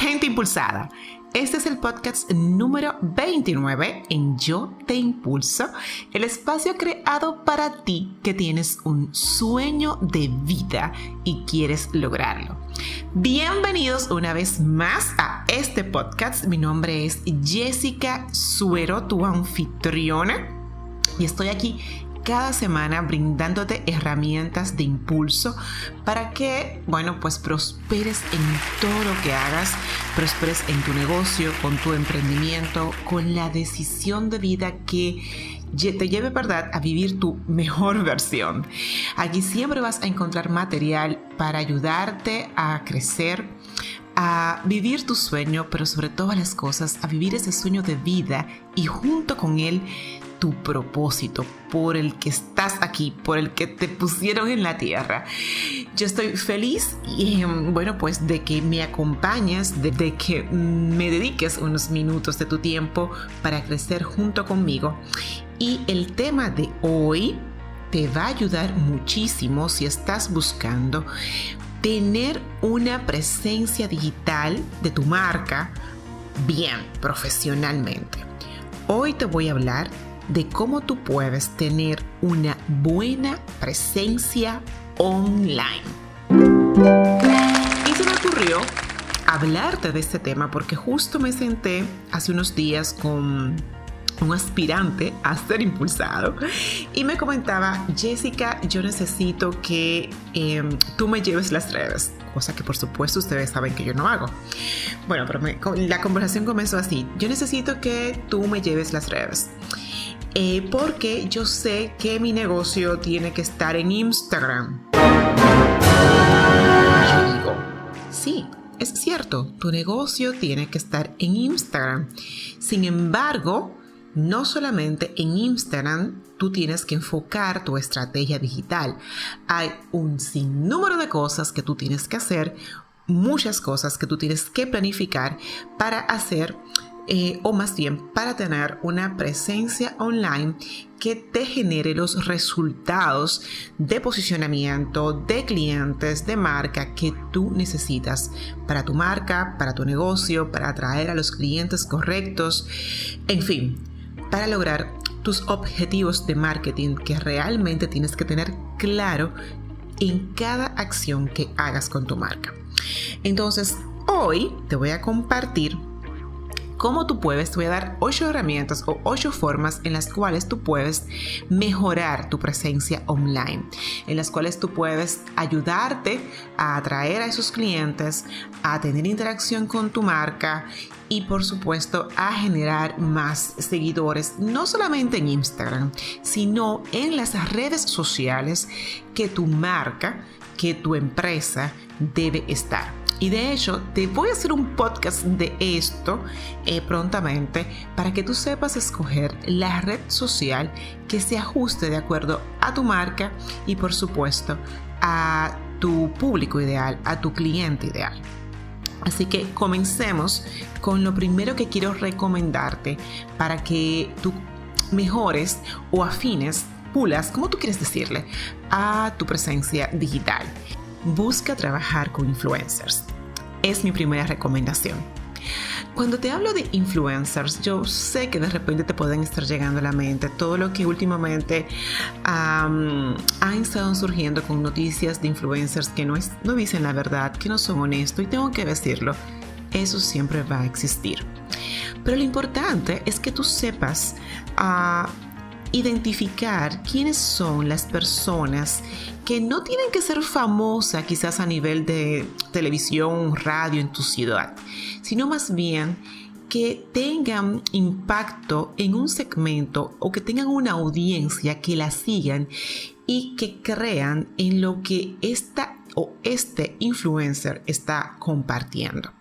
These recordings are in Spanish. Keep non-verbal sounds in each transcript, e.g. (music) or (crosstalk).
Gente impulsada. Este es el podcast número 29 en Yo Te Impulso, el espacio creado para ti que tienes un sueño de vida y quieres lograrlo. Bienvenidos una vez más a este podcast. Mi nombre es Jessica Suero, tu anfitriona, y estoy aquí cada semana brindándote herramientas de impulso para que, bueno, pues prosperes en todo lo que hagas, prosperes en tu negocio, con tu emprendimiento, con la decisión de vida que te lleve, ¿verdad?, a vivir tu mejor versión. Aquí siempre vas a encontrar material para ayudarte a crecer, a vivir tu sueño, pero sobre todas las cosas, a vivir ese sueño de vida y junto con él tu propósito, por el que estás aquí, por el que te pusieron en la tierra. Yo estoy feliz y em, bueno, pues de que me acompañes, de, de que me dediques unos minutos de tu tiempo para crecer junto conmigo. Y el tema de hoy te va a ayudar muchísimo si estás buscando tener una presencia digital de tu marca bien profesionalmente. Hoy te voy a hablar de cómo tú puedes tener una buena presencia online. Y se me ocurrió hablarte de este tema porque justo me senté hace unos días con un aspirante a ser impulsado y me comentaba, Jessica, yo necesito que em, tú me lleves las redes, cosa que por supuesto ustedes saben que yo no hago. Bueno, pero la conversación comenzó así, yo necesito que tú me lleves las redes. Eh, porque yo sé que mi negocio tiene que estar en Instagram. Yo digo, sí, es cierto, tu negocio tiene que estar en Instagram. Sin embargo, no solamente en Instagram tú tienes que enfocar tu estrategia digital. Hay un sinnúmero de cosas que tú tienes que hacer, muchas cosas que tú tienes que planificar para hacer eh, o más bien para tener una presencia online que te genere los resultados de posicionamiento de clientes, de marca que tú necesitas para tu marca, para tu negocio, para atraer a los clientes correctos, en fin, para lograr tus objetivos de marketing que realmente tienes que tener claro en cada acción que hagas con tu marca. Entonces, hoy te voy a compartir cómo tú puedes, te voy a dar ocho herramientas o ocho formas en las cuales tú puedes mejorar tu presencia online, en las cuales tú puedes ayudarte a atraer a esos clientes, a tener interacción con tu marca y por supuesto a generar más seguidores, no solamente en Instagram, sino en las redes sociales que tu marca, que tu empresa debe estar. Y de hecho, te voy a hacer un podcast de esto eh, prontamente para que tú sepas escoger la red social que se ajuste de acuerdo a tu marca y por supuesto a tu público ideal, a tu cliente ideal. Así que comencemos con lo primero que quiero recomendarte para que tú mejores o afines, pulas, como tú quieres decirle, a tu presencia digital busca trabajar con influencers. Es mi primera recomendación. Cuando te hablo de influencers, yo sé que de repente te pueden estar llegando a la mente todo lo que últimamente han estado surgiendo con noticias de influencers que no, no dicen la verdad, que no son honestos y tengo que decirlo, eso siempre va a existir. Pero lo importante es que tú sepas ah, identificar quiénes son las personas que no tienen que ser famosas quizás a nivel de televisión, radio en tu ciudad, sino más bien que tengan impacto en un segmento o que tengan una audiencia que la sigan y que crean en lo que esta o este influencer está compartiendo.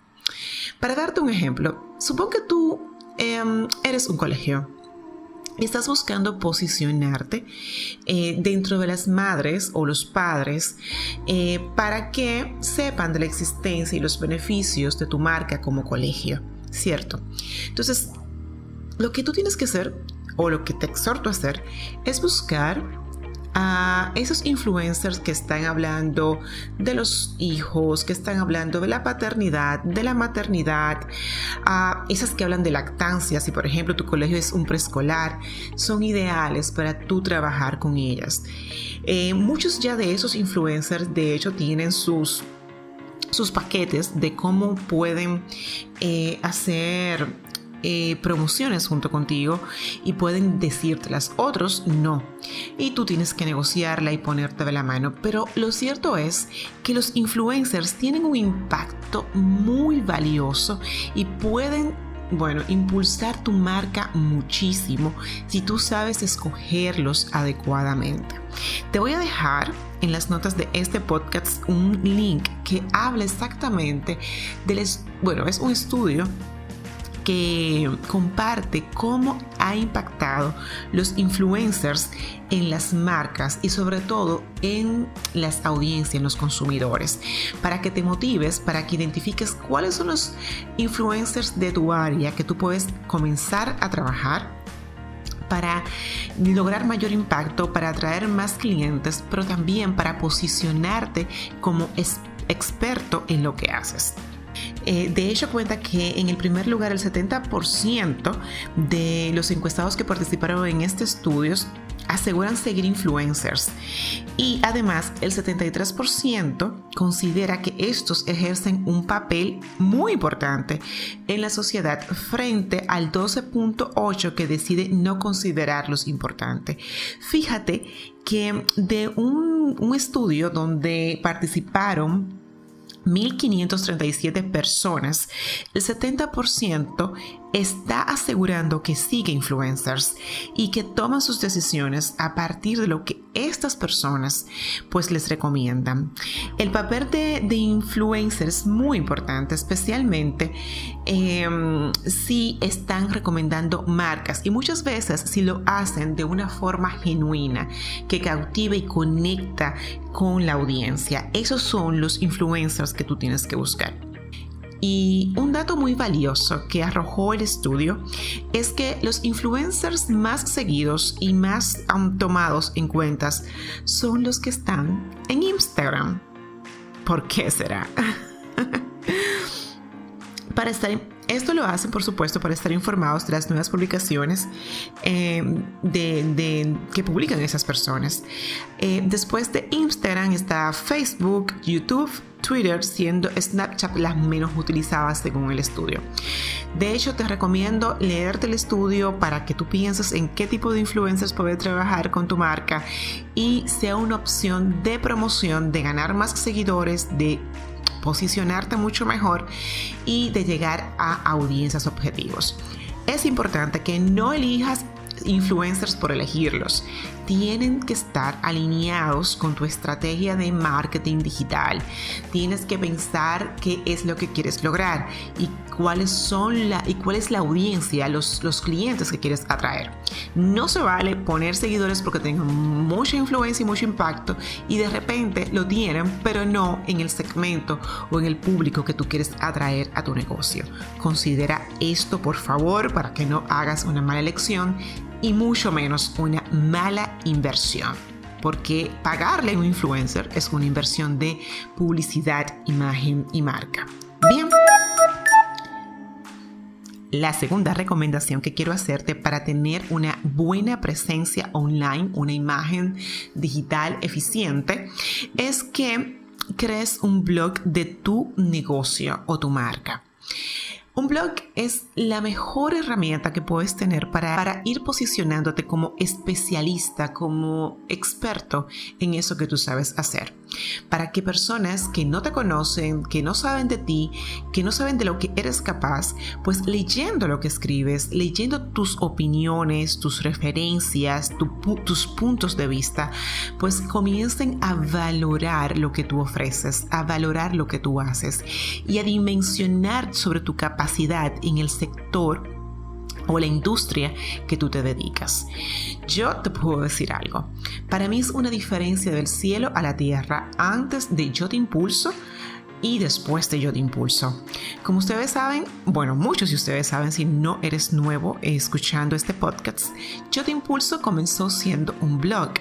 Para darte un ejemplo, supongo que tú em, eres un colegio estás buscando posicionarte eh, dentro de las madres o los padres eh, para que sepan de la existencia y los beneficios de tu marca como colegio, ¿cierto? Entonces, lo que tú tienes que hacer o lo que te exhorto a hacer es buscar a esos influencers que están hablando de los hijos, que están hablando de la paternidad, de la maternidad, a esas que hablan de lactancia, si por ejemplo tu colegio es un preescolar, son ideales para tú trabajar con ellas. Eh, muchos ya de esos influencers de hecho tienen sus sus paquetes de cómo pueden eh, hacer eh, promociones junto contigo y pueden decírtelas. Otros no. Y tú tienes que negociarla y ponerte de la mano. Pero lo cierto es que los influencers tienen un impacto muy valioso y pueden bueno, impulsar tu marca muchísimo si tú sabes escogerlos adecuadamente. Te voy a dejar en las notas de este podcast un link que habla exactamente del, bueno, es un estudio que comparte cómo ha impactado los influencers en las marcas y sobre todo en las audiencias, en los consumidores, para que te motives, para que identifiques cuáles son los influencers de tu área que tú puedes comenzar a trabajar para lograr mayor impacto, para atraer más clientes, pero también para posicionarte como experto en lo que haces. Eh, de hecho, cuenta que en el primer lugar el 70% de los encuestados que participaron en este estudio aseguran seguir influencers y además el 73% considera que estos ejercen un papel muy importante en la sociedad frente al 12.8% que decide no considerarlos importantes. Fíjate que de un estudio donde participaron 1.537 personas, el 70% está asegurando que sigue influencers y que toman sus decisiones a partir de lo que estas personas pues les recomiendan. El papel de, de influencer es muy importante, especialmente em, si están recomendando marcas y muchas veces si lo hacen de una forma genuina que cautiva y conecta con la audiencia. Esos son los influencers que tú tienes que buscar. Y un dato muy valioso que arrojó el estudio es que los influencers más seguidos y más tomados en cuentas son los que están en Instagram. ¿Por qué será? (laughs) para estar esto lo hacen, por supuesto, para estar informados de las nuevas publicaciones eh, de, que publican esas personas. Eh, después de Instagram está Facebook, YouTube, Twitter, siendo Snapchat las menos utilizadas según el estudio. De hecho, te recomiendo leerte el estudio para que tú pienses en qué tipo de influencers puedes trabajar con tu marca y sea una opción de promoción, de ganar más seguidores, de posicionarte mucho mejor y de llegar a audiencias objetivos. Es importante que no elijas influencers por elegirlos. Tienen que estar alineados con tu estrategia de marketing digital. Tienes que pensar qué es lo que quieres lograr y cuáles son la y cuál es la audiencia, los, los clientes que quieres atraer. No se vale poner seguidores porque tengan mucha influencia y mucho impacto y de repente lo tienen, pero no en el segmento o en el público que tú quieres atraer a tu negocio. Considera esto por favor para que no hagas una mala elección y mucho menos una mala inversión. Porque pagarle a un influencer es una inversión de publicidad, imagen y marca. Bien. La segunda recomendación que quiero hacerte para tener una buena presencia online, una imagen digital eficiente, es que crees un blog de tu negocio o tu marca. Un blog es la mejor herramienta que puedes tener para, ir posicionándote como especialista, como experto en eso que tú sabes hacer. Para que personas que no te conocen, que no saben de ti, que no saben de lo que eres capaz, pues leyendo lo que escribes, leyendo tus opiniones, tus referencias, tus puntos de vista, pues comiencen a valorar lo que tú ofreces, a valorar lo que tú haces y a dimensionar sobre tu capacidad en el sector o la industria que tú te dedicas. Yo te puedo decir algo. Para mí es una diferencia del cielo a la tierra antes de yo te impulso y después de yo te impulso. Como ustedes saben, bueno, muchos de ustedes saben si no eres nuevo escuchando este podcast, yo te impulso comenzó siendo un blog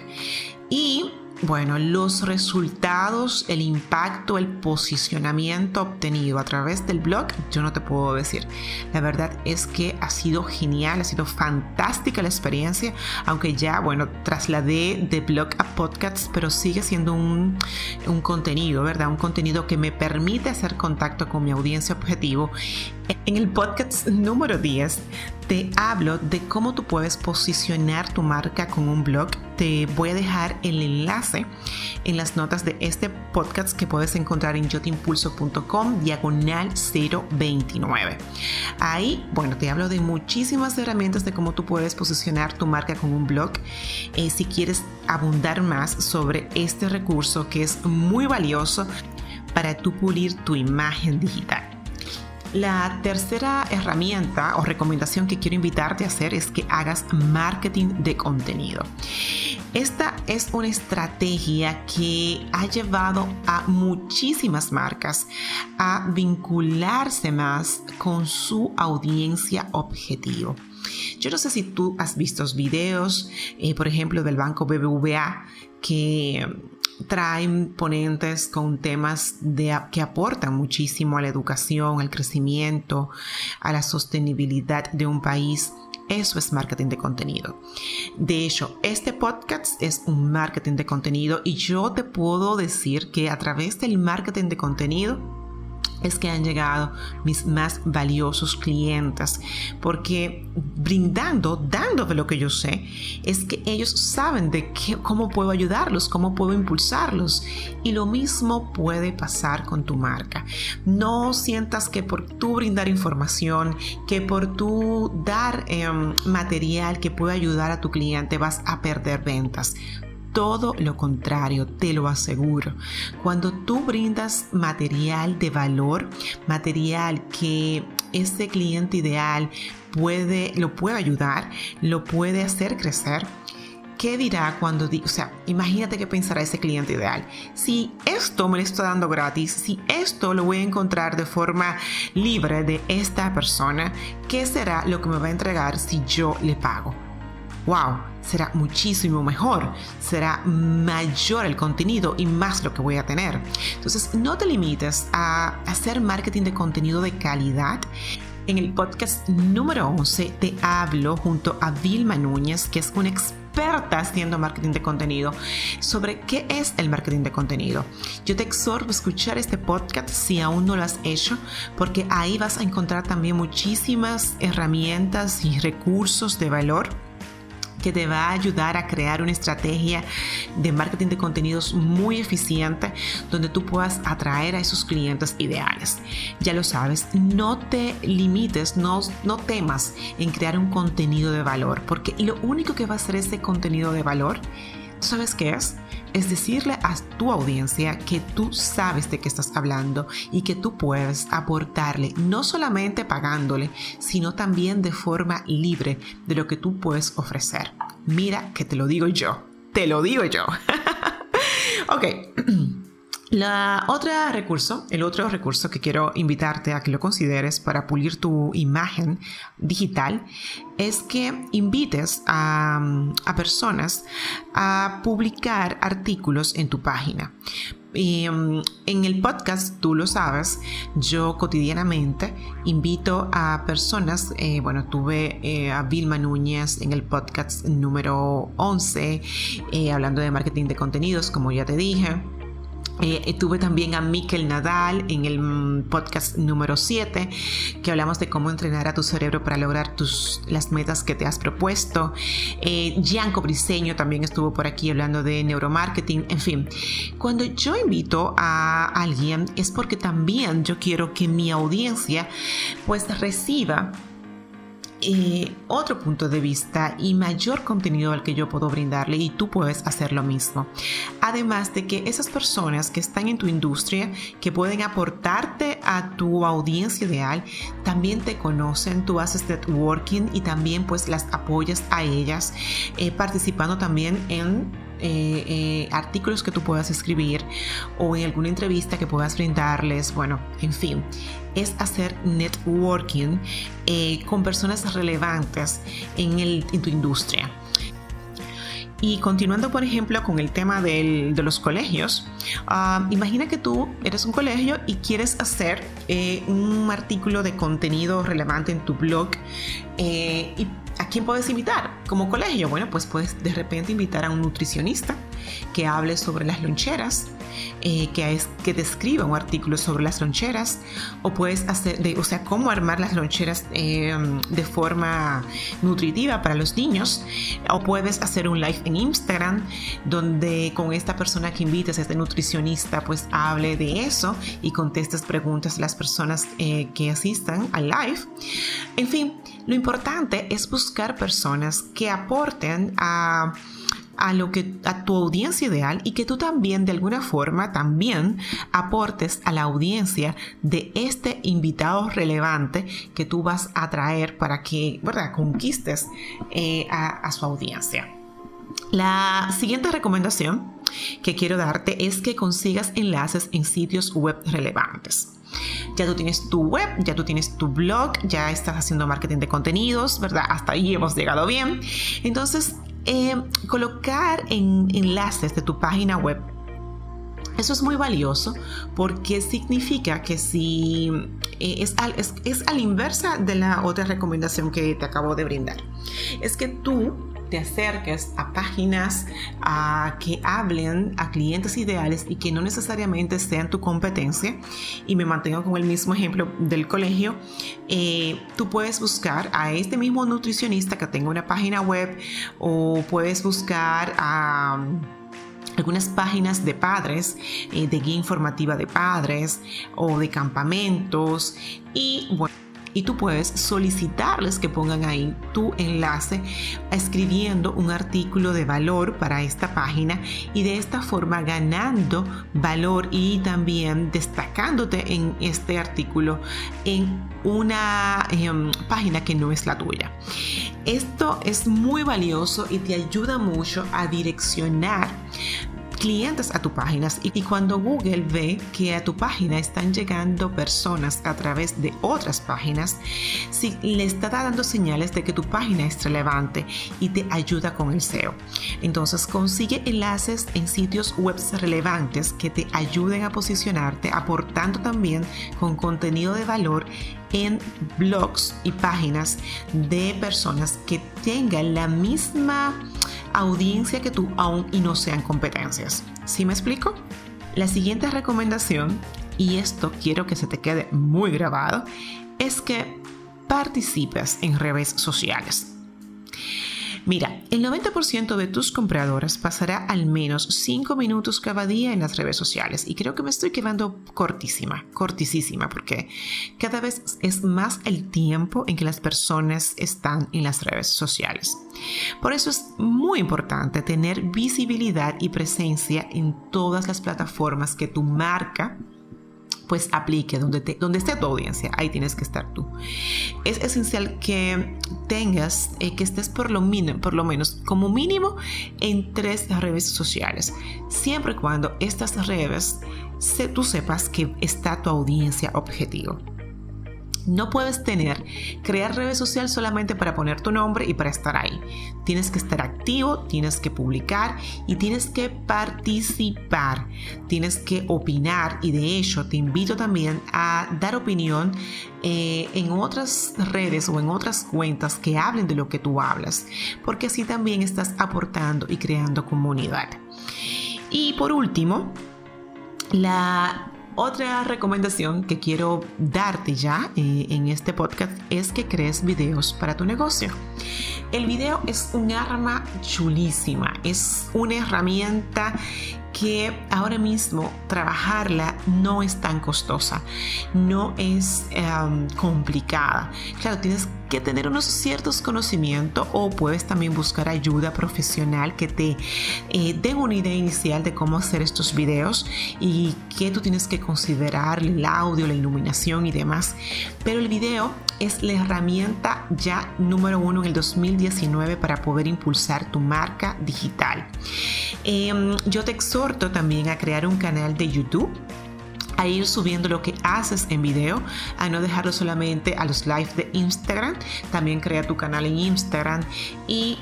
Y bueno, los resultados, el impacto, el posicionamiento obtenido a través del blog, yo no te puedo decir. La verdad es que ha sido genial, ha sido fantástica la experiencia, aunque ya, bueno, trasladé de blog a podcast, pero sigue siendo un, un contenido, ¿verdad? Un contenido que me permite hacer contacto con mi audiencia objetivo. En el podcast número 10 te hablo de cómo tú puedes posicionar tu marca con un blog. Te voy a dejar el enlace en las notas de este podcast que puedes encontrar en yotimpulso.com diagonal 029. Ahí, bueno, te hablo de muchísimas herramientas de cómo tú puedes posicionar tu marca con un blog. Eh, si quieres abundar más sobre este recurso que es muy valioso para tu pulir tu imagen digital. La tercera herramienta o recomendación que quiero invitarte a hacer es que hagas marketing de contenido. Esta es una estrategia que ha llevado a muchísimas marcas a vincularse más con su audiencia objetivo. Yo no sé si tú has visto videos, eh, por ejemplo, del banco BBVA que traen ponentes con temas que aportan muchísimo a la educación, al crecimiento, a la sostenibilidad de un país. Eso es marketing de contenido. De hecho, este podcast es un marketing de contenido y yo te puedo decir que a través del marketing de contenido, es que han llegado mis más valiosos clientes, porque brindando, dando de lo que yo sé, es que ellos saben de qué, cómo puedo ayudarlos, cómo puedo impulsarlos. Y lo mismo puede pasar con tu marca. No sientas que por tú brindar información, que por tú dar em, material que pueda ayudar a tu cliente vas a perder ventas todo lo contrario, te lo aseguro. Cuando tú brindas material de valor, material que ese cliente ideal puede, lo puede ayudar, lo puede hacer crecer, ¿qué dirá cuando o sea, imagínate qué pensará ese cliente ideal? Si esto me lo está dando gratis, si esto lo voy a encontrar de forma libre de esta persona, ¿qué será lo que me va a entregar si yo le pago? Wow, será muchísimo mejor, será mayor el contenido y más lo que voy a tener. Entonces, no te limites a hacer marketing de contenido de calidad. En el podcast número 11 te hablo junto a Vilma Núñez, que es una experta haciendo marketing de contenido, sobre qué es el marketing de contenido. Yo te exhorto a escuchar este podcast si aún no lo has hecho, porque ahí vas a encontrar también muchísimas herramientas y recursos de valor te va a ayudar a crear una estrategia de marketing de contenidos muy eficiente donde tú puedas atraer a esos clientes ideales. Ya lo sabes, no te limites, no, no temas en crear un contenido de valor, porque lo único que va a hacer ese contenido de valor, ¿sabes qué es? Es decirle a tu audiencia que tú sabes de qué estás hablando y que tú puedes aportarle, no solamente pagándole, sino también de forma libre de lo que tú puedes ofrecer. Mira que te lo digo yo, te lo digo yo. (laughs) ok. (clears throat) Recurso, el otro recurso que quiero invitarte a que lo consideres para pulir tu imagen digital es que invites a, personas a publicar artículos en tu página. Mm, en el podcast, tú lo sabes, yo cotidianamente invito a personas, eh, bueno, tuve eh, a Vilma Núñez en el podcast número 11, eh, hablando de marketing de contenidos, como ya te dije. Eh, tuve también a Mikel Nadal en el mm, podcast número 7, que hablamos de cómo entrenar a tu cerebro para lograr tus, las metas que te has propuesto. Eh, Gianco Briseño también estuvo por aquí hablando de neuromarketing. En fin, cuando yo invito a alguien es porque también yo quiero que mi audiencia pues reciba otro punto de vista y mayor contenido al que yo puedo brindarle y tú puedes hacer lo mismo. Además de que esas personas que están en tu industria, que pueden aportarte a tu audiencia ideal, también te conocen, tú haces networking y también pues las apoyas a ellas, eh, participando también en eh, eh, artículos que tú puedas escribir o en alguna entrevista que puedas brindarles, bueno, en fin, es hacer networking eh, con personas relevantes en, el, en tu industria. Y continuando, por ejemplo, con el tema de los colegios, ah, imagina que tú eres un colegio y quieres hacer eh, un artículo de contenido relevante en tu blog. Eh, ¿Y a quién puedes invitar como colegio? Bueno, pues puedes de repente invitar a un nutricionista que hable sobre las loncheras eh, que, es, que un artículo sobre las loncheras o puedes hacer, de, o sea, cómo armar las loncheras em, de forma nutritiva para los niños o puedes hacer un live en Instagram donde con esta persona que invites, este nutricionista, pues hable de eso y contestes preguntas a las personas eh, que asistan al live. En fin, lo importante es buscar personas que aporten a a lo que a tu audiencia ideal y que tú también de alguna forma también aportes a la audiencia de este invitado relevante que tú vas a traer para que ¿verdad? conquistes eh, a, su audiencia. La siguiente recomendación que quiero darte es que consigas enlaces en sitios web relevantes. Ya tú tienes tu web, ya tú tienes tu blog, ya estás haciendo marketing de contenidos, ¿verdad? Hasta ahí hemos llegado bien. Entonces, eh, colocar en enlaces de tu página web. Eso es muy valioso porque significa que si eh, es, es, es, a la inversa de la otra recomendación que te acabo de brindar, es que tú te acerques a páginas que hablen a clientes ideales y que no necesariamente sean tu competencia. Y me mantengo con el mismo ejemplo del colegio. Eh, tú puedes buscar a este mismo nutricionista que tenga una página web o puedes buscar a algunas páginas de padres, eh, de guía informativa de padres o de campamentos y bueno y tú puedes solicitarles que pongan ahí tu enlace escribiendo un artículo de valor para esta página y de esta forma ganando valor y también destacándote en este artículo en una em, página que no es la tuya. Esto es muy valioso y te ayuda mucho a direccionar clientes a tu página y cuando Google ve que a tu página están llegando personas a través de otras páginas, si le está dando señales de que tu página es relevante y te ayuda con el SEO. Entonces consigue enlaces en sitios web relevantes que te ayuden a posicionarte, aportando también con contenido de valor en blogs y páginas de personas que tengan la misma audiencia que tú aún y no sean competencias. ¿Sí me explico? La siguiente recomendación, y esto quiero que se te quede muy grabado, es que participes en redes sociales. Mira, el 90% de tus compradores pasará al menos 5 minutos cada día en las redes sociales y creo que me estoy quedando cortísima, cortísima, porque cada vez es más el tiempo en que las personas están en las redes sociales. Por eso es muy importante tener visibilidad y presencia en todas las plataformas que tu marca pues aplique donde, te, donde esté tu audiencia, ahí tienes que estar tú. Es esencial que tengas, eh, que estés por lo, mínimo, por lo menos como mínimo en tres redes sociales, siempre y cuando estas redes se, tú sepas que está tu audiencia objetivo. No puedes tener, crear redes sociales solamente para poner tu nombre y para estar ahí. Tienes que estar activo, tienes que publicar y tienes que participar. Tienes que opinar y de hecho te invito también a dar opinión eh, en otras redes o en otras cuentas que hablen de lo que tú hablas, porque así también estás aportando y creando comunidad. Y por último, la otra recomendación que quiero darte ya eh, en este podcast es que crees videos para tu negocio. El video es un arma chulísima, es una herramienta que ahora mismo trabajarla no es tan costosa, no es complicada. Claro, tienes que tener unos ciertos conocimientos o puedes también buscar ayuda profesional que te eh, den una idea inicial de cómo hacer estos videos y qué tú tienes que considerar, el audio, la iluminación y demás. Pero el video es la herramienta ya número uno en el 2019 para poder impulsar tu marca digital. Em, yo te exhorto también a crear un canal de YouTube a ir subiendo lo que haces en video, a no dejarlo solamente a los live de Instagram. También crea tu canal en Instagram y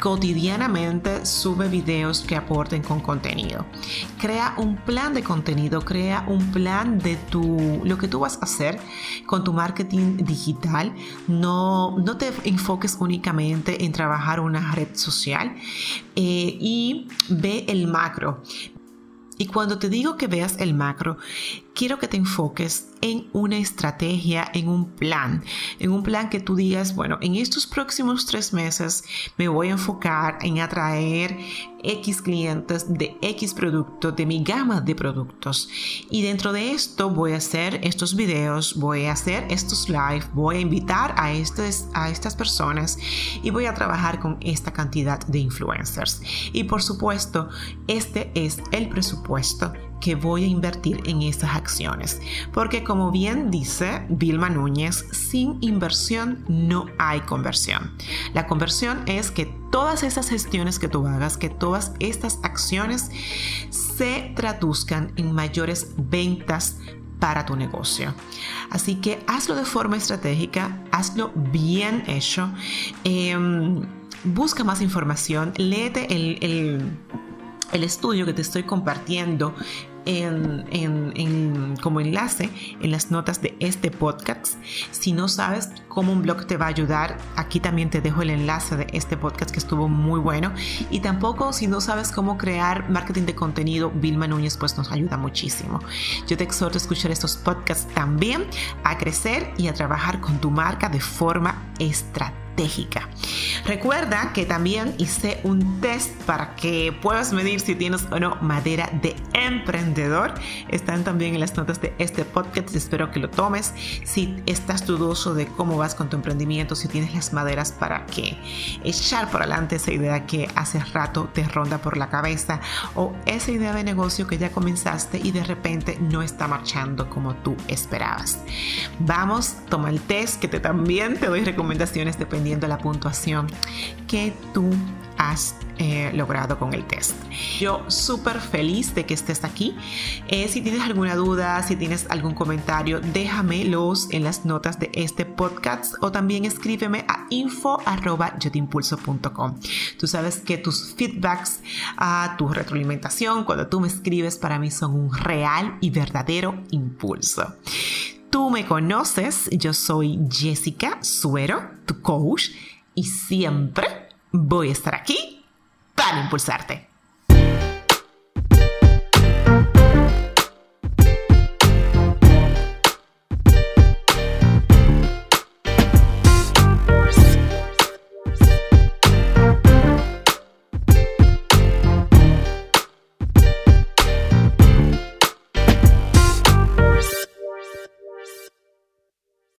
cotidianamente sube videos que aporten con contenido. Crea un plan de contenido, crea un plan de tu, lo que tú vas a hacer con tu marketing digital. No, no te enfoques únicamente en trabajar una red social eh, y ve el macro. Y cuando te digo que veas el macro, quiero que te enfoques en una estrategia, en un plan, en un plan que tú digas, bueno, en estos próximos tres meses me voy a enfocar en atraer X clientes de X productos, de mi gama de productos. Y dentro de esto voy a hacer estos videos, voy a hacer estos live, voy a invitar a, estos, a estas personas y voy a trabajar con esta cantidad de influencers. Y por supuesto, este es el presupuesto que voy a invertir en estas acciones. Porque como bien dice Vilma Núñez, sin inversión no hay conversión. La conversión es que todas esas gestiones que tú hagas, que todas estas acciones se traduzcan en mayores ventas para tu negocio. Así que hazlo de forma estratégica, hazlo bien hecho. Em, busca más información, léete el estudio que te estoy compartiendo en, como enlace en las notas de este podcast. Si no sabes cómo un blog te va a ayudar, aquí también te dejo el enlace de este podcast que estuvo muy bueno. Y tampoco si no sabes cómo crear marketing de contenido, Vilma Núñez pues nos ayuda muchísimo. Yo te exhorto a escuchar estos podcasts también, a crecer y a trabajar con tu marca de forma estratégica Recuerda que también hice un test para que puedas medir si tienes o no madera de emprendedor. Están también en las notas de este podcast. Espero que lo tomes. Si estás dudoso de cómo vas con tu emprendimiento, si tienes las maderas para que echar por adelante esa idea que hace rato te ronda por la cabeza o esa idea de negocio que ya comenzaste y de repente no está marchando como tú esperabas. Vamos, toma el test que te también te doy recomendaciones dependiendo la puntuación que tú has eh, logrado con el test. Yo súper feliz de que estés aquí. Eh, si tienes alguna duda, si tienes algún comentario, déjamelos en las notas de este podcast o también escríbeme a info.yotimpulso.com. Tú sabes que tus feedbacks, a tu retroalimentación, cuando tú me escribes, para mí son un real y verdadero impulso tú me conoces, yo soy Jessica Suero, tu coach, y siempre voy a estar aquí para impulsarte.